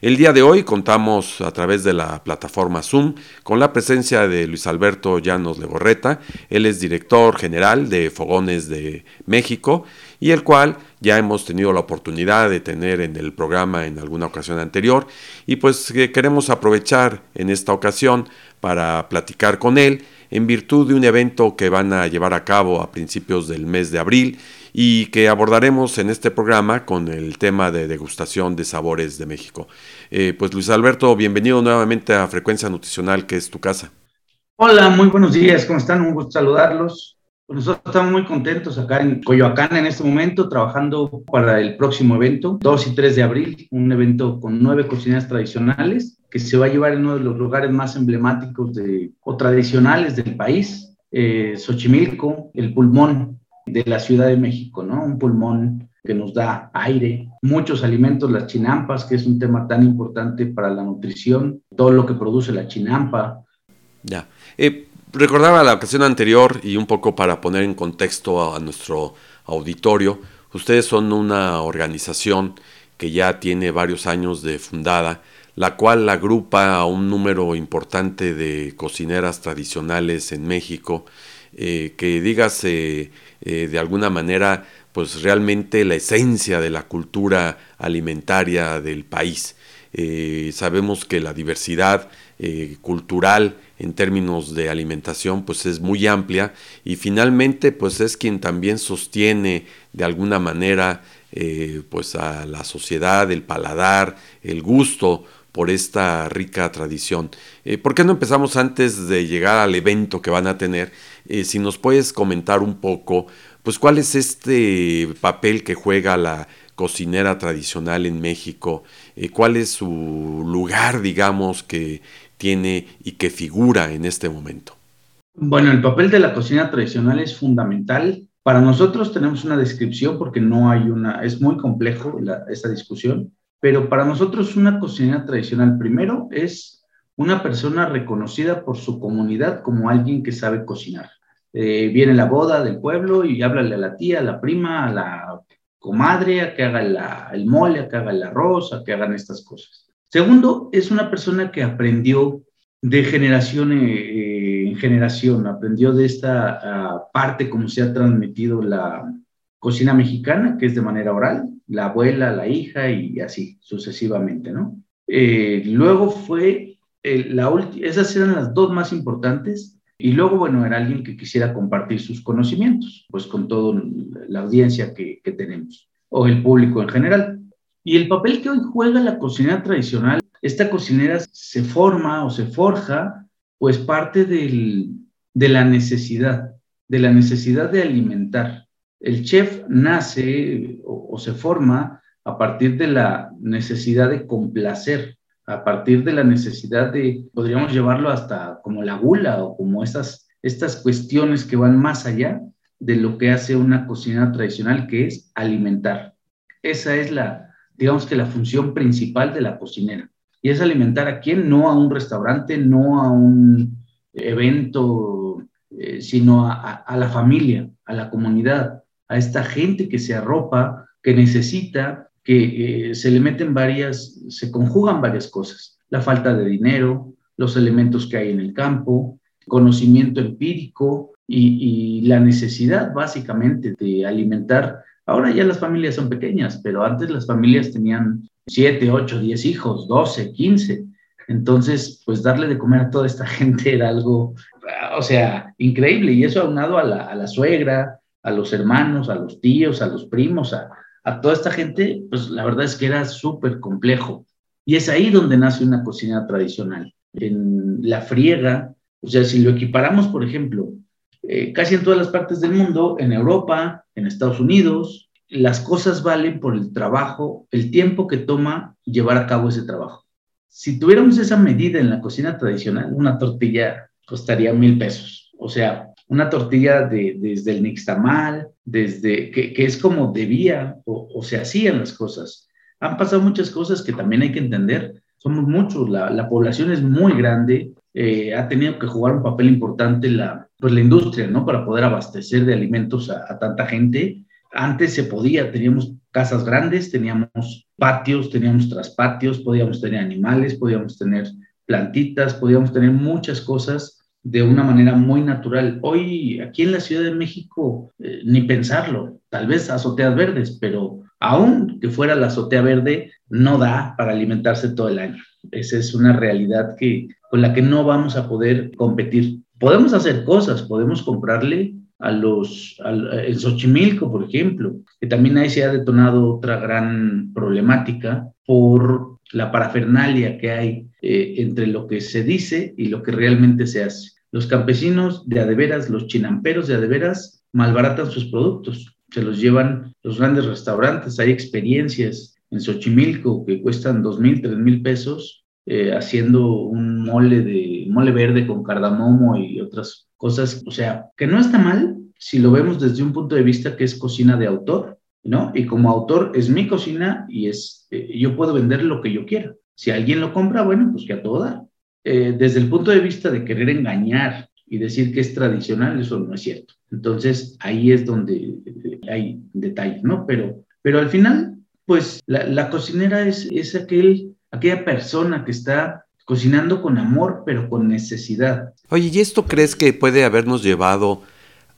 El día de hoy contamos a través de la plataforma Zoom con la presencia de Luis Alberto Llanos Legorreta. Él es director general de Fogones de México y el cual ya hemos tenido la oportunidad de tener en el programa en alguna ocasión anterior y pues queremos aprovechar en esta ocasión para platicar con él en virtud de un evento que van a llevar a cabo a principios del mes de abril y que abordaremos en este programa con el tema de degustación de sabores de México. Eh, pues Luis Alberto, bienvenido nuevamente a Frecuencia Nutricional, que es tu casa. Hola, muy buenos días, ¿cómo están? Un gusto saludarlos. Pues nosotros estamos muy contentos acá en Coyoacán en este momento, trabajando para el próximo evento, 2 y 3 de abril, un evento con nueve cocinas tradicionales que se va a llevar en uno de los lugares más emblemáticos de, o tradicionales del país, eh, Xochimilco, el pulmón de la Ciudad de México, ¿no? Un pulmón que nos da aire, muchos alimentos, las chinampas, que es un tema tan importante para la nutrición, todo lo que produce la chinampa. Ya. Eh, recordaba la ocasión anterior y un poco para poner en contexto a, nuestro auditorio, ustedes son una organización que ya tiene varios años de fundada, la cual agrupa a un número importante de cocineras tradicionales en México, eh, que dígase eh, de alguna manera, pues realmente la esencia de la cultura alimentaria del país. Eh, sabemos que la diversidad cultural en términos de alimentación pues es muy amplia y finalmente pues es quien también sostiene de alguna manera eh, pues a la sociedad, el paladar, el gusto por esta rica tradición. Eh, ¿Por qué no empezamos antes de llegar al evento que van a tener? Eh, si nos puedes comentar un poco, pues cuál es este papel que juega la cocinera tradicional en México, cuál es su lugar, digamos, que tiene y que figura en este momento? Bueno, el papel de la cocina tradicional es fundamental. Para nosotros tenemos una descripción porque no hay una, es muy complejo esta discusión, pero para nosotros una cocinera tradicional primero es una persona reconocida por su comunidad como alguien que sabe cocinar. Eh, viene la boda del pueblo y háblale a la tía, a la prima, a la comadre, a que haga el mole, a que haga el arroz, a que hagan estas cosas. Segundo, es una persona que aprendió de generación eh, en generación, aprendió de esta ah, parte como se ha transmitido la cocina mexicana, que es de manera oral, la abuela, la hija y así sucesivamente, ¿no? Eh, luego fue, la esas eran las dos más importantes, y luego, bueno, era alguien que quisiera compartir sus conocimientos, pues con toda la audiencia que, tenemos, o el público en general. Y el papel que hoy juega la cocinera tradicional, esta cocinera se forma o se forja, pues parte de la necesidad, de la necesidad de alimentar. El chef nace o, se forma a partir de la necesidad de complacer, a partir de la necesidad de, podríamos llevarlo hasta como la gula o como estas, estas cuestiones que van más allá de lo que hace una cocina tradicional, que es alimentar. Esa es la, digamos que la función principal de la cocinera. Y es alimentar a quién, no a un restaurante, no a un evento, eh, sino a, la familia, a la comunidad, a esta gente que se arropa, que necesita, que eh, se le meten varias, se conjugan varias cosas. La falta de dinero, los elementos que hay en el campo, conocimiento empírico, y, la necesidad básicamente de alimentar. Ahora ya las familias son pequeñas, pero antes las familias tenían 7, 8, 10 hijos, 12, 15. Entonces, pues darle de comer a toda esta gente era algo, o sea, increíble. Y eso aunado a la, a la suegra, a los hermanos, a los tíos, a los primos, a, a toda esta gente, pues la verdad es que era súper complejo. Y es ahí donde nace una cocina tradicional, en la friega. O sea, si lo equiparamos, por ejemplo, eh, casi en todas las partes del mundo, en Europa, en Estados Unidos, las cosas valen por el trabajo, el tiempo que toma llevar a cabo ese trabajo. Si tuviéramos esa medida en la cocina tradicional, una tortilla costaría mil pesos. O sea, una tortilla de, desde el nixtamal, desde que, es como debía o, se hacían las cosas. Han pasado muchas cosas que también hay que entender. Somos muchos, la, población es muy grande, eh, ha tenido que jugar un papel importante la, pues la industria, ¿no? Para poder abastecer de alimentos a, tanta gente. Antes se podía, teníamos casas grandes, teníamos patios, teníamos traspatios, podíamos tener animales, podíamos tener plantitas, podíamos tener muchas cosas de una manera muy natural. Hoy aquí en la Ciudad de México, eh, ni pensarlo, tal vez azoteas verdes, pero aún que fuera la azotea verde, no da para alimentarse todo el año. Esa es una realidad que, con la que no vamos a poder competir podemos hacer cosas, podemos comprarle a los, al, Xochimilco, por ejemplo, que también ahí se ha detonado otra gran problemática por la parafernalia que hay eh, entre lo que se dice y lo que realmente se hace. Los campesinos de adeveras, los chinamperos de adeveras, malbaratan sus productos, se los llevan los grandes restaurantes, hay experiencias en Xochimilco que cuestan dos mil, tres mil pesos eh, haciendo un mole de mole verde con cardamomo y otras cosas, o sea, que no está mal si lo vemos desde un punto de vista que es cocina de autor, ¿no? Y como autor es mi cocina y es eh, yo puedo vender lo que yo quiera. Si alguien lo compra, bueno, pues que a todo dar. Eh, desde el punto de vista de querer engañar y decir que es tradicional, eso no es cierto. Entonces, ahí es donde hay detalles, ¿no? Pero, pero al final, pues la, la cocinera es, es aquel aquella persona que está cocinando con amor, pero con necesidad. Oye, ¿y esto crees que puede habernos llevado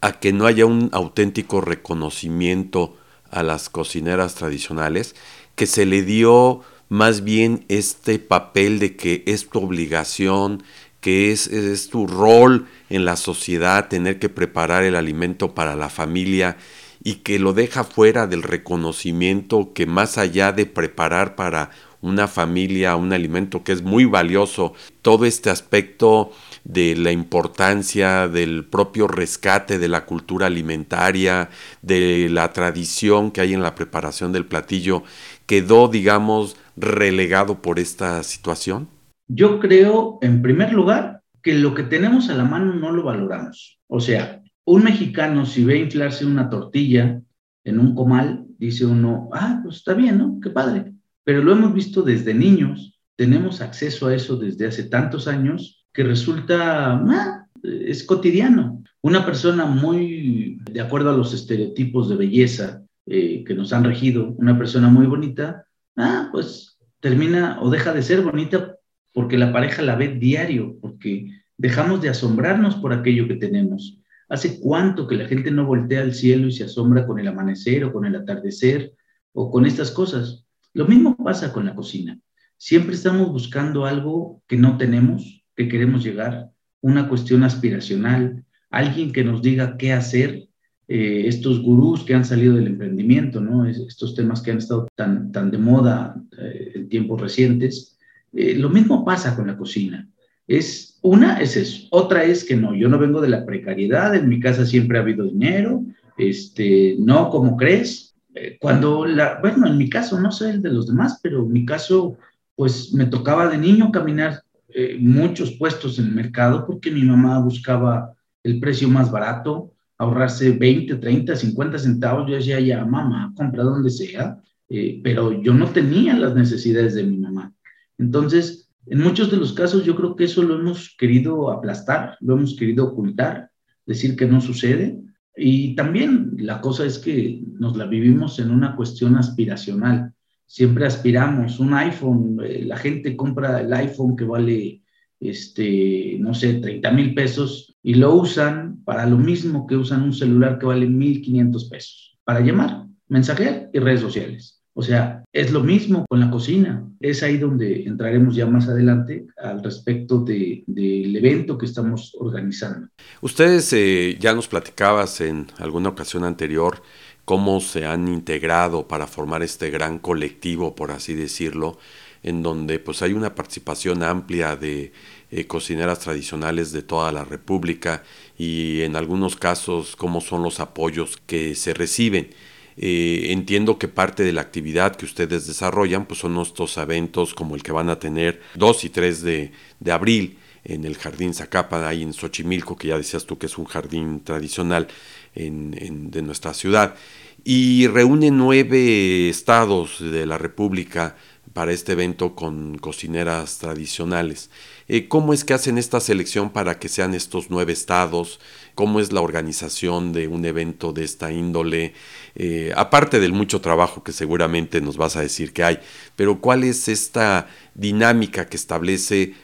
a que no haya un auténtico reconocimiento a las cocineras tradicionales? Que se le dio más bien este papel de que es tu obligación, que es, es, tu rol en la sociedad tener que preparar el alimento para la familia y que lo deja fuera del reconocimiento que más allá de preparar para una familia, un alimento que es muy valioso, todo este aspecto de la importancia del propio rescate de la cultura alimentaria, de la tradición que hay en la preparación del platillo, quedó, digamos, relegado por esta situación? Yo creo, en primer lugar, que lo que tenemos a la mano no lo valoramos. O sea, un mexicano si ve inflarse una tortilla en un comal, dice uno, ah, pues está bien, ¿no? Qué padre pero lo hemos visto desde niños, tenemos acceso a eso desde hace tantos años que resulta, ah, es cotidiano. Una persona muy de acuerdo a los estereotipos de belleza eh, que nos han regido, una persona muy bonita, ah, pues termina o deja de ser bonita porque la pareja la ve diario, porque dejamos de asombrarnos por aquello que tenemos. ¿Hace cuánto que la gente no voltea al cielo y se asombra con el amanecer o con el atardecer o con estas cosas? Lo mismo pasa con la cocina. Siempre estamos buscando algo que no tenemos, que queremos llegar, una cuestión aspiracional, alguien que nos diga qué hacer, eh, estos gurús que han salido del emprendimiento, ¿no? estos temas que han estado tan, tan de moda eh, en tiempos recientes. Eh, lo mismo pasa con la cocina. Es, una es eso, otra es que no, yo no vengo de la precariedad, en mi casa siempre ha habido dinero, este, no como crees, eh, cuando, la, bueno, en mi caso, no sé el de los demás, pero en mi caso, pues me tocaba de niño caminar eh, muchos puestos en el mercado porque mi mamá buscaba el precio más barato, ahorrarse 20, 30, 50 centavos. Yo decía, ya, mamá, compra donde sea, eh, pero yo no tenía las necesidades de mi mamá. Entonces, en muchos de los casos yo creo que eso lo hemos querido aplastar, lo hemos querido ocultar, decir que no sucede, y también la cosa es que nos la vivimos en una cuestión aspiracional. Siempre aspiramos un iPhone, eh, la gente compra el iPhone que vale este, no sé, 30 mil pesos y lo usan para lo mismo que usan un celular que vale 1.500 pesos, para llamar, mensajear y redes sociales. O sea, es lo mismo con la cocina. Es ahí donde entraremos ya más adelante al respecto del evento que estamos organizando. Ustedes eh, ya nos platicabas en alguna ocasión anterior cómo se han integrado para formar este gran colectivo, por así decirlo, en donde pues hay una participación amplia de eh, cocineras tradicionales de toda la República y en algunos casos cómo son los apoyos que se reciben. Eh, entiendo que parte de la actividad que ustedes desarrollan pues son estos eventos como el que van a tener 2 y 3 de, abril en el Jardín Zacapa, ahí en Xochimilco, que ya decías tú que es un jardín tradicional de nuestra ciudad. Y reúne nueve estados de la República para este evento con cocineras tradicionales. Eh, ¿Cómo es que hacen esta selección para que sean estos nueve estados? ¿Cómo es la organización de un evento de esta índole? Eh, aparte del mucho trabajo que seguramente nos vas a decir que hay, pero ¿cuál es esta dinámica que establece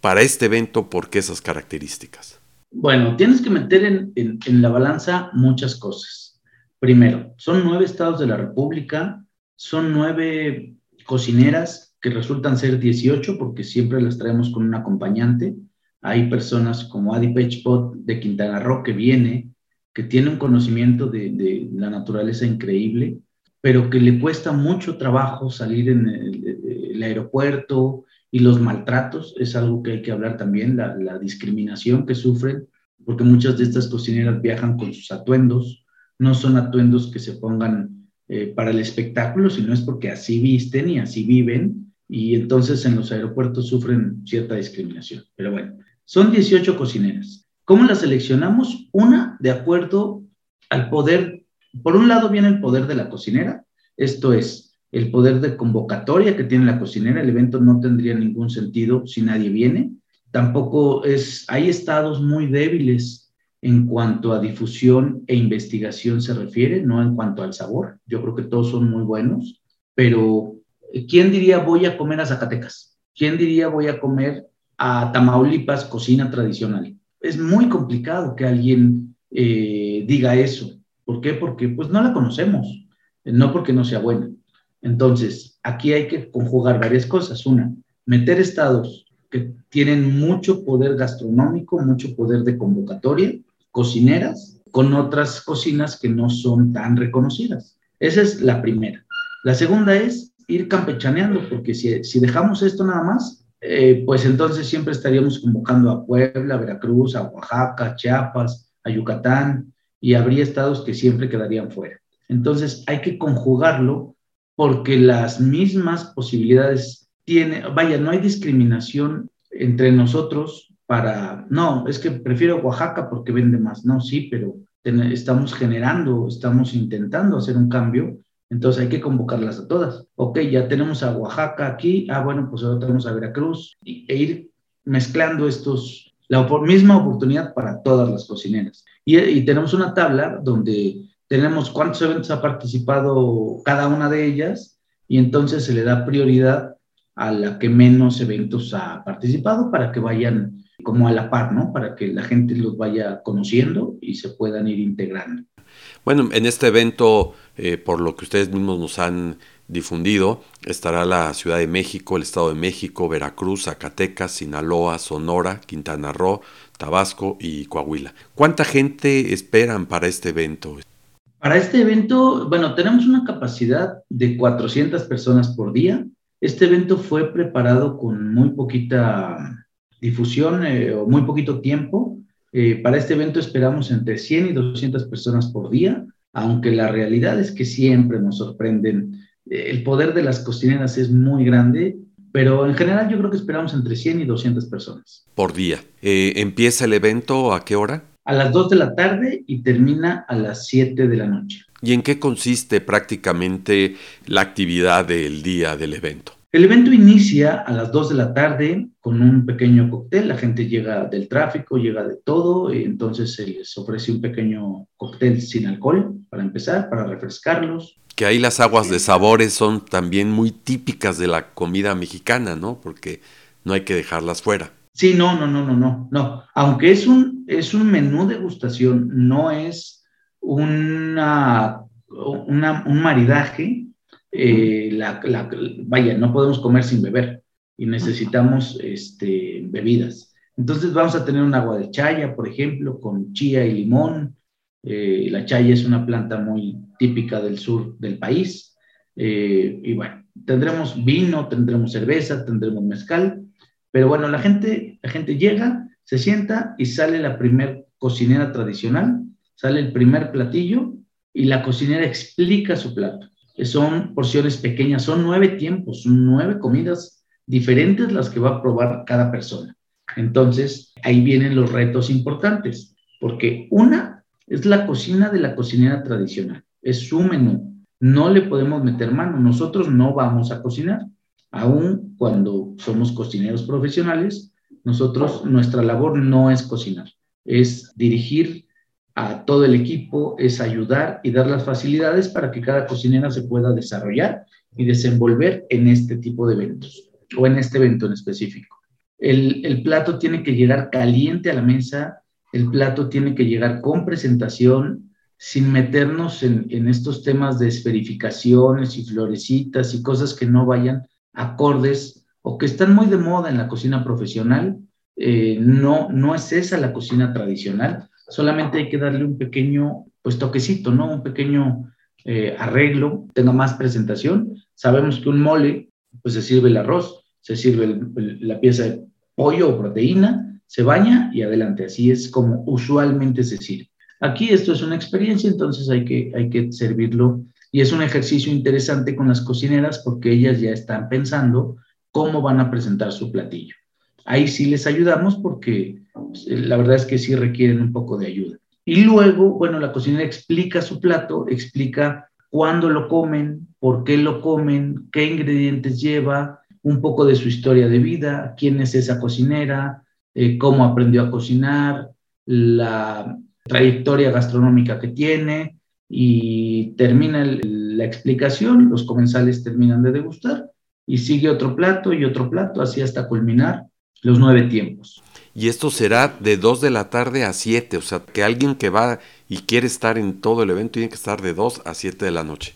para este evento? ¿Por qué esas características? Bueno, tienes que meter en, en la balanza muchas cosas. Primero, son nueve estados de la República, son nueve cocineras que resultan ser 18 porque siempre las traemos con un acompañante. Hay personas como Adi Pechpot de Quintana Roo que viene, que tiene un conocimiento de, la naturaleza increíble, pero que le cuesta mucho trabajo salir en el, aeropuerto y los maltratos, es algo que hay que hablar también, la, la discriminación que sufren, porque muchas de estas cocineras viajan con sus atuendos, no son atuendos que se pongan eh, para el espectáculo, sino es porque así visten y así viven y entonces en los aeropuertos sufren cierta discriminación. Pero bueno, son 18 cocineras. ¿Cómo las seleccionamos? Una, de acuerdo al poder, por un lado viene el poder de la cocinera, esto es, el poder de convocatoria que tiene la cocinera, el evento no tendría ningún sentido si nadie viene. Tampoco es, hay estados muy débiles en cuanto a difusión e investigación se refiere, no en cuanto al sabor. Yo creo que todos son muy buenos, pero ¿quién diría voy a comer a Zacatecas? ¿Quién diría voy a comer a Tamaulipas, cocina tradicional? Es muy complicado que alguien eh, diga eso. ¿Por qué? Porque pues no la conocemos, no porque no sea buena. Entonces, aquí hay que conjugar varias cosas. Una, meter estados que tienen mucho poder gastronómico, mucho poder de convocatoria, cocineras con otras cocinas que no son tan reconocidas. Esa es la primera. La segunda es ir campechaneando, porque si, si dejamos esto nada más, eh, pues entonces siempre estaríamos convocando a Puebla, Veracruz, a Oaxaca, Chiapas, a Yucatán, y habría estados que siempre quedarían fuera. Entonces hay que conjugarlo porque las mismas posibilidades tiene, vaya, no hay discriminación entre nosotros para, no, es que prefiero Oaxaca porque vende más. No, sí, pero estamos generando, estamos intentando hacer un cambio, entonces hay que convocarlas a todas. Ok, ya tenemos a Oaxaca aquí, ah, bueno, pues ahora tenemos a Veracruz, e ir mezclando estos, la misma oportunidad para todas las cocineras. Y, y tenemos una tabla donde tenemos cuántos eventos ha participado cada una de ellas y entonces se le da prioridad a la que menos eventos ha participado para que vayan como a la par, ¿no? Para que la gente los vaya conociendo y se puedan ir integrando. Bueno, en este evento, eh, por lo que ustedes mismos nos han difundido, estará la Ciudad de México, el Estado de México, Veracruz, Zacatecas, Sinaloa, Sonora, Quintana Roo, Tabasco y Coahuila. ¿Cuánta gente esperan para este evento? Para este evento, bueno, tenemos una capacidad de 400 personas por día. Este evento fue preparado con muy poquita difusión eh, o muy poquito tiempo. Eh, para este evento esperamos entre 100 y 200 personas por día, aunque la realidad es que siempre nos sorprenden. Eh, el poder de las cocineras es muy grande, pero en general yo creo que esperamos entre 100 y 200 personas. Por día. ¿Empieza el evento a qué hora? A las 2 de la tarde y termina a las 7 de la noche. ¿Y en qué consiste prácticamente la actividad del día del evento? El evento inicia a las 2 de la tarde con un pequeño cóctel. La gente llega del tráfico, llega de todo, y entonces se les ofrece un pequeño cóctel sin alcohol para empezar, para refrescarlos. Que ahí las aguas de sabores son también muy típicas de la comida mexicana, ¿no? Porque no hay que dejarlas fuera. Sí, no, no, no, no, no, no. Aunque es un, es un menú degustación, no es una, un maridaje. Eh, la, vaya, no podemos comer sin beber y necesitamos este, bebidas. Entonces vamos a tener un agua de chaya, por ejemplo, con chía y limón. Eh, la chaya es una planta muy típica del sur del país. Eh, y bueno, tendremos vino, tendremos cerveza, tendremos mezcal, pero bueno, la gente, la gente llega, se sienta y sale la primer cocinera tradicional, sale el primer platillo y la cocinera explica su plato. Son porciones pequeñas, son nueve tiempos, nueve comidas diferentes las que va a probar cada persona. Entonces, ahí vienen los retos importantes, porque una es la cocina de la cocinera tradicional, es su menú, no le podemos meter mano. Nosotros no vamos a cocinar. Aún cuando somos cocineros profesionales, nosotros, nuestra labor no es cocinar, es dirigir a todo el equipo, es ayudar y dar las facilidades para que cada cocinera se pueda desarrollar y desenvolver en este tipo de eventos o en este evento en específico. El, el plato tiene que llegar caliente a la mesa, el plato tiene que llegar con presentación, sin meternos en, estos temas de esferificaciones y florecitas y cosas que no vayan acordes o que están muy de moda en la cocina profesional. Eh, no, no es esa la cocina tradicional, solamente hay que darle un pequeño pues toquecito, ¿no? Un pequeño eh, arreglo, tenga más presentación. Sabemos que un mole, pues se sirve el arroz, se sirve la pieza de pollo o proteína, se baña y adelante. Así es como usualmente se sirve. Aquí esto es una experiencia, entonces hay que, hay que servirlo y es un ejercicio interesante con las cocineras porque ellas ya están pensando cómo van a presentar su platillo. Ahí sí les ayudamos porque pues, la verdad es que sí requieren un poco de ayuda. Y luego, bueno, la cocinera explica su plato, explica cuándo lo comen, por qué lo comen, qué ingredientes lleva, un poco de su historia de vida, quién es esa cocinera, eh, cómo aprendió a cocinar, la, trayectoria gastronómica que tiene y termina la explicación, los comensales terminan de degustar y sigue otro plato y otro plato, así hasta culminar los nueve tiempos. Y esto será de 2 de la tarde a 7, o sea, que alguien que va y quiere estar en todo el evento tiene que estar de 2 a 7 de la noche.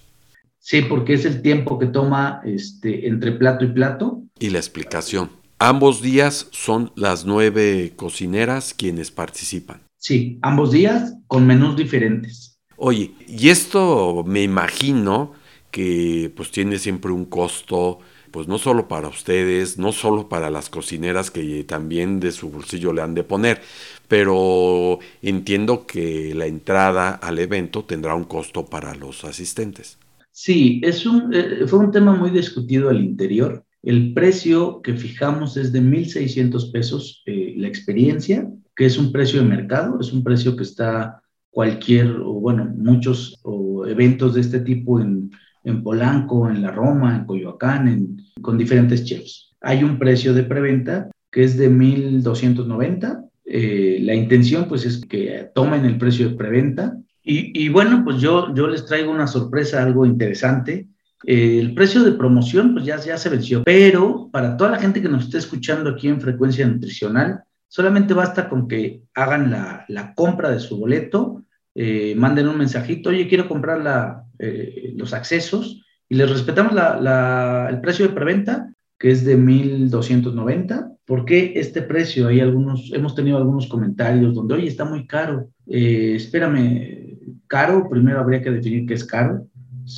Sí, porque es el tiempo que toma este, entre plato y plato. Y la explicación. Ambos días son las nueve cocineras quienes participan. Sí, ambos días con menús diferentes. Oye, y esto me imagino que pues tiene siempre un costo, pues no solo para ustedes, no solo para las cocineras que también de su bolsillo le han de poner, pero entiendo que la entrada al evento tendrá un costo para los asistentes. Sí, es un, eh, fue un tema muy discutido al interior. El precio que fijamos es de 1.600 pesos eh, la experiencia que es un precio de mercado, es un precio que está cualquier, o bueno, muchos eventos de este tipo en, en, Polanco, en la Roma, en Coyoacán, con diferentes chefs. Hay un precio de preventa que es de 1.290. Eh, la intención pues es que tomen el precio de preventa. Y, bueno, pues yo, les traigo una sorpresa, algo interesante. Eh, el precio de promoción pues ya se venció, pero para toda la gente que nos esté escuchando aquí en Frecuencia Nutricional, Solamente basta con que hagan la, compra de su boleto, eh, manden un mensajito, oye, quiero comprar eh, los accesos y les respetamos el precio de preventa, que es de 1.290. ¿Por qué este precio? Hay algunos, hemos tenido algunos comentarios donde, oye, está muy caro. Eh, espérame, caro, primero habría que definir qué es caro.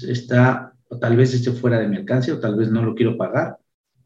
Está, o tal vez esté fuera de alcance, o tal vez no lo quiero pagar,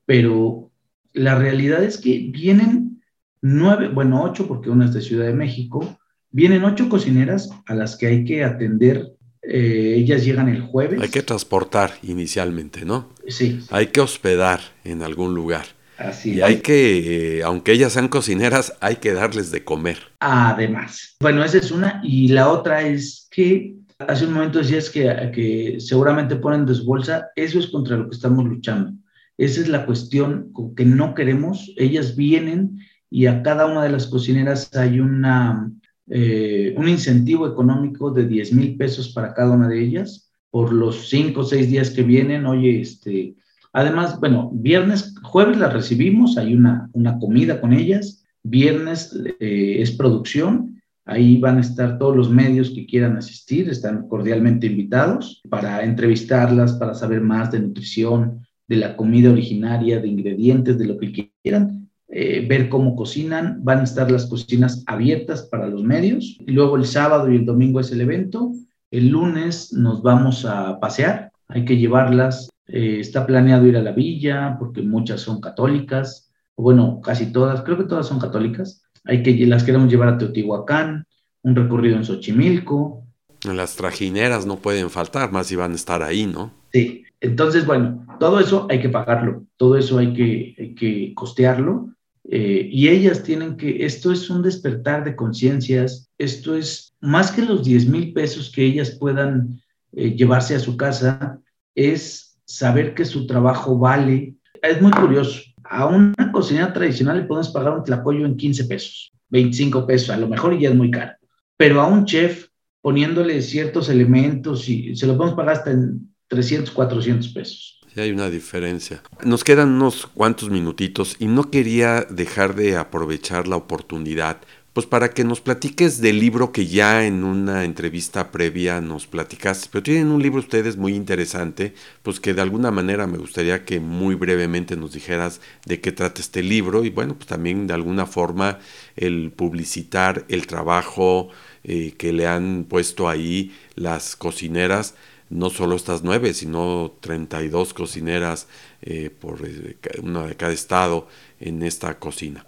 pero la realidad es que vienen nueve, bueno, ocho, porque una es de Ciudad de México, vienen ocho cocineras a las que hay que atender. Eh, ellas llegan el jueves. Hay que transportar inicialmente, ¿no? Sí. Hay que hospedar en algún lugar. Así y hay que, eh, aunque ellas sean cocineras, hay que darles de comer. Además. Bueno, esa es una. Y la otra es que hace un momento decías que, que seguramente ponen desbolsa. Eso es contra lo que estamos luchando. Esa es la cuestión que no queremos. Ellas vienen y a cada una de las cocineras hay una, eh, un incentivo económico de 10 mil pesos para cada una de ellas por los cinco o seis días que vienen. Oye, este, Además, bueno, viernes, jueves las recibimos, hay una, una comida con ellas, viernes eh, es producción, ahí van a estar todos los medios que quieran asistir, están cordialmente invitados para entrevistarlas, para saber más de nutrición, de la comida originaria, de ingredientes, de lo que quieran, eh, ver cómo cocinan, van a estar las cocinas abiertas para los medios, y luego el sábado y el domingo es el evento, el lunes nos vamos a pasear, hay que llevarlas. Eh, está planeado ir a la villa porque muchas son católicas, bueno, casi todas, creo que todas son católicas. Hay que las queremos llevar a Teotihuacán, un recorrido en Xochimilco. Las trajineras no pueden faltar, más si van a estar ahí, ¿no? Sí, entonces, bueno, todo eso hay que pagarlo, todo eso hay que, que costearlo. Eh, y ellas tienen que, esto es un despertar de conciencias, esto es más que los 10 mil pesos que ellas puedan eh, llevarse a su casa, es saber que su trabajo vale. Es muy curioso. A una cocinera tradicional le podemos pagar un tlacoyo en 15 pesos, 25 pesos, a lo mejor ya es muy caro. Pero a un chef, poniéndole ciertos elementos, y se lo podemos pagar hasta en 300, 400 pesos. Sí, hay una diferencia. Nos quedan unos cuantos minutitos y no quería dejar de aprovechar la oportunidad pues para que nos platiques del libro que ya en una entrevista previa nos platicaste. Pero tienen un libro ustedes muy interesante, pues que de alguna manera me gustaría que muy brevemente nos dijeras de qué trata este libro y bueno, pues también de alguna forma el publicitar el trabajo eh, que le han puesto ahí las cocineras no solo estas nueve, sino 32 cocineras eh, por eh, una de cada estado en esta cocina.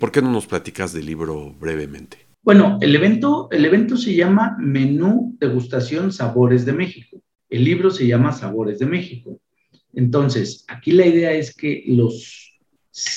¿Por qué no nos platicas del libro brevemente? Bueno, el evento, el evento se llama Menú Degustación Sabores de México. El libro se llama Sabores de México. Entonces, aquí la idea es que los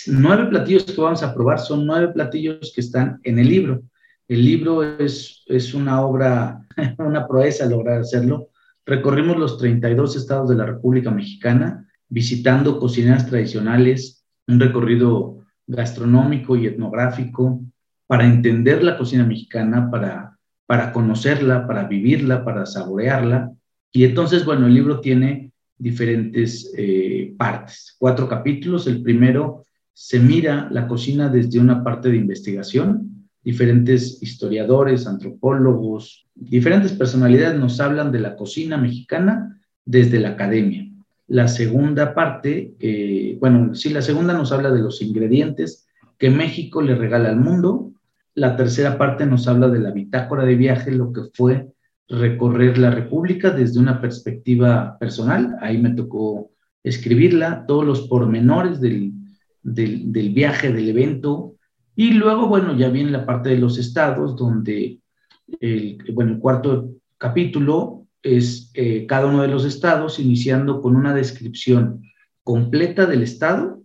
nueve platillos que vamos a probar son nueve platillos que están en el libro. El libro es, es una obra, una proeza lograr hacerlo. Recorrimos los 32 estados de la República Mexicana visitando cocineras tradicionales, un recorrido gastronómico y etnográfico para entender la cocina mexicana, para, para conocerla, para vivirla, para saborearla. Y entonces, bueno, el libro tiene diferentes eh, partes, cuatro capítulos. El primero se mira la cocina desde una parte de investigación. Diferentes historiadores, antropólogos, diferentes personalidades nos hablan de la cocina mexicana desde la academia. La segunda parte, eh, bueno, sí, la segunda nos habla de los ingredientes que México le regala al mundo. La tercera parte nos habla de la bitácora de viaje, lo que fue recorrer la República desde una perspectiva personal. Ahí me tocó escribirla, todos los pormenores del, del, viaje, del evento. Y luego, bueno, ya viene la parte de los estados, donde, el, bueno, el cuarto capítulo es eh, cada uno de los estados, iniciando con una descripción completa del estado.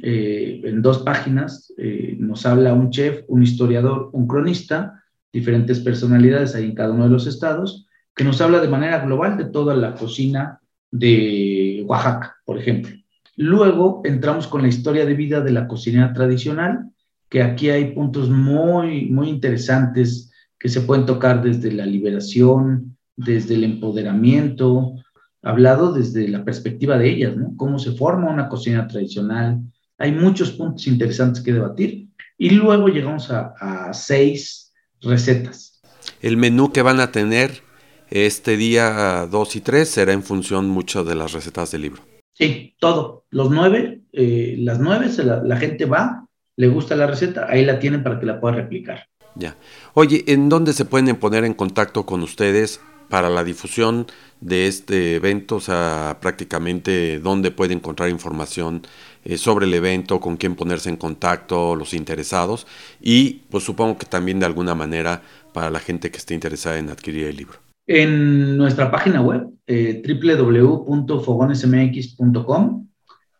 Eh, en dos páginas eh, nos habla un chef, un historiador, un cronista, diferentes personalidades ahí en cada uno de los estados, que nos habla de manera global de toda la cocina de Oaxaca, por ejemplo. Luego entramos con la historia de vida de la cocina tradicional, que aquí hay puntos muy, muy interesantes que se pueden tocar desde la liberación, desde el empoderamiento, hablado desde la perspectiva de ellas, ¿no? Cómo se forma una cocina tradicional. Hay muchos puntos interesantes que debatir. Y luego llegamos a, seis recetas. El menú que van a tener este día 2 y 3 será en función mucho de las recetas del libro. Sí, todo. Los nueve, eh, las nueve, la, la gente va, le gusta la receta, ahí la tienen para que la pueda replicar. Ya. Oye, ¿en dónde se pueden poner en contacto con ustedes para la difusión de este evento, o sea, prácticamente dónde puede encontrar información eh, sobre el evento, con quién ponerse en contacto, los interesados y pues supongo que también de alguna manera para la gente que esté interesada en adquirir el libro. En nuestra página web, eh, www.fogonesmx.com,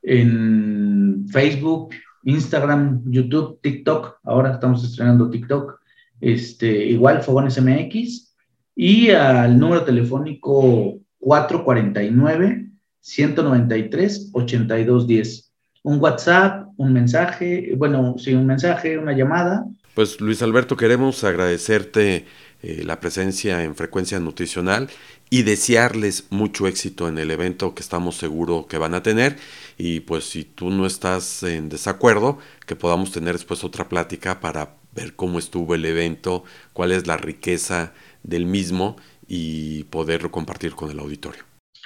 en Facebook, Instagram, YouTube, TikTok, ahora estamos estrenando TikTok, este, igual FogonesMX, y al número telefónico 449-193-8210. Un WhatsApp, un mensaje, bueno, sí, un mensaje, una llamada. Pues Luis Alberto, queremos agradecerte eh, la presencia en frecuencia nutricional y desearles mucho éxito en el evento que estamos seguros que van a tener. Y pues si tú no estás en desacuerdo, que podamos tener después otra plática para ver cómo estuvo el evento, cuál es la riqueza del mismo y poder compartir con el auditorio.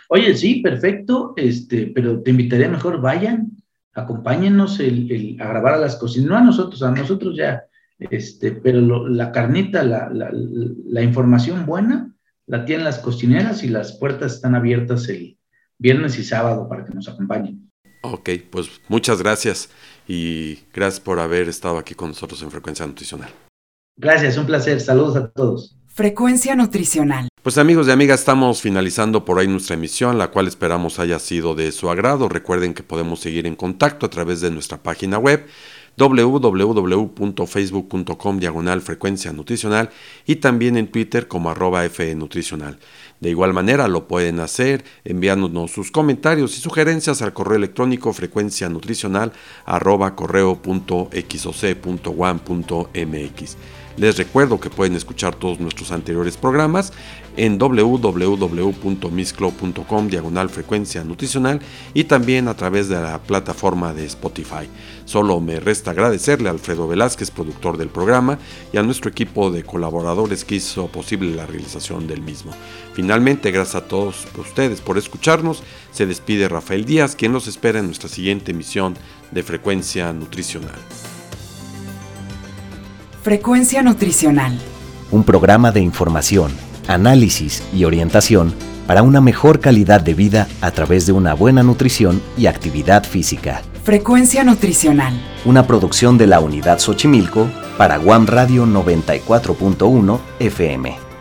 Oye, sí, perfecto, este, pero te invitaría mejor, vayan, acompáñenos el, a grabar a las cocinas, no a nosotros, a nosotros ya, este, pero la carnita, la, la, la, información buena, la tienen las cocineras y las puertas están abiertas el viernes y sábado para que nos acompañen. Ok, pues muchas gracias y gracias por haber estado aquí con nosotros en Frecuencia Nutricional. Gracias, un placer. Saludos a todos. Frecuencia Nutricional. Pues amigos y amigas, estamos finalizando por ahí nuestra emisión, la cual esperamos haya sido de su agrado. Recuerden que podemos seguir en contacto a través de nuestra página web www.facebook.com diagonal frecuencia nutricional y también en Twitter como arroba fe nutricional. De igual manera lo pueden hacer enviándonos sus comentarios y sugerencias al correo electrónico frecuencia nutricional arroba correo.xoc.one.mx. Les recuerdo que pueden escuchar todos nuestros anteriores programas en www.misclo.com diagonal frecuencia nutricional y también a través de la plataforma de Spotify. Solo me resta agradecerle a Alfredo Velázquez, productor del programa, y a nuestro equipo de colaboradores que hizo posible la realización del mismo. Finalmente, gracias a todos ustedes por escucharnos, se despide Rafael Díaz, quien nos espera en nuestra siguiente emisión de Frecuencia Nutricional. Frecuencia Nutricional. Un programa de información, análisis y orientación para una mejor calidad de vida a través de una buena nutrición y actividad física. Frecuencia Nutricional. Una producción de la Unidad Xochimilco para Guam Radio 94.1 FM.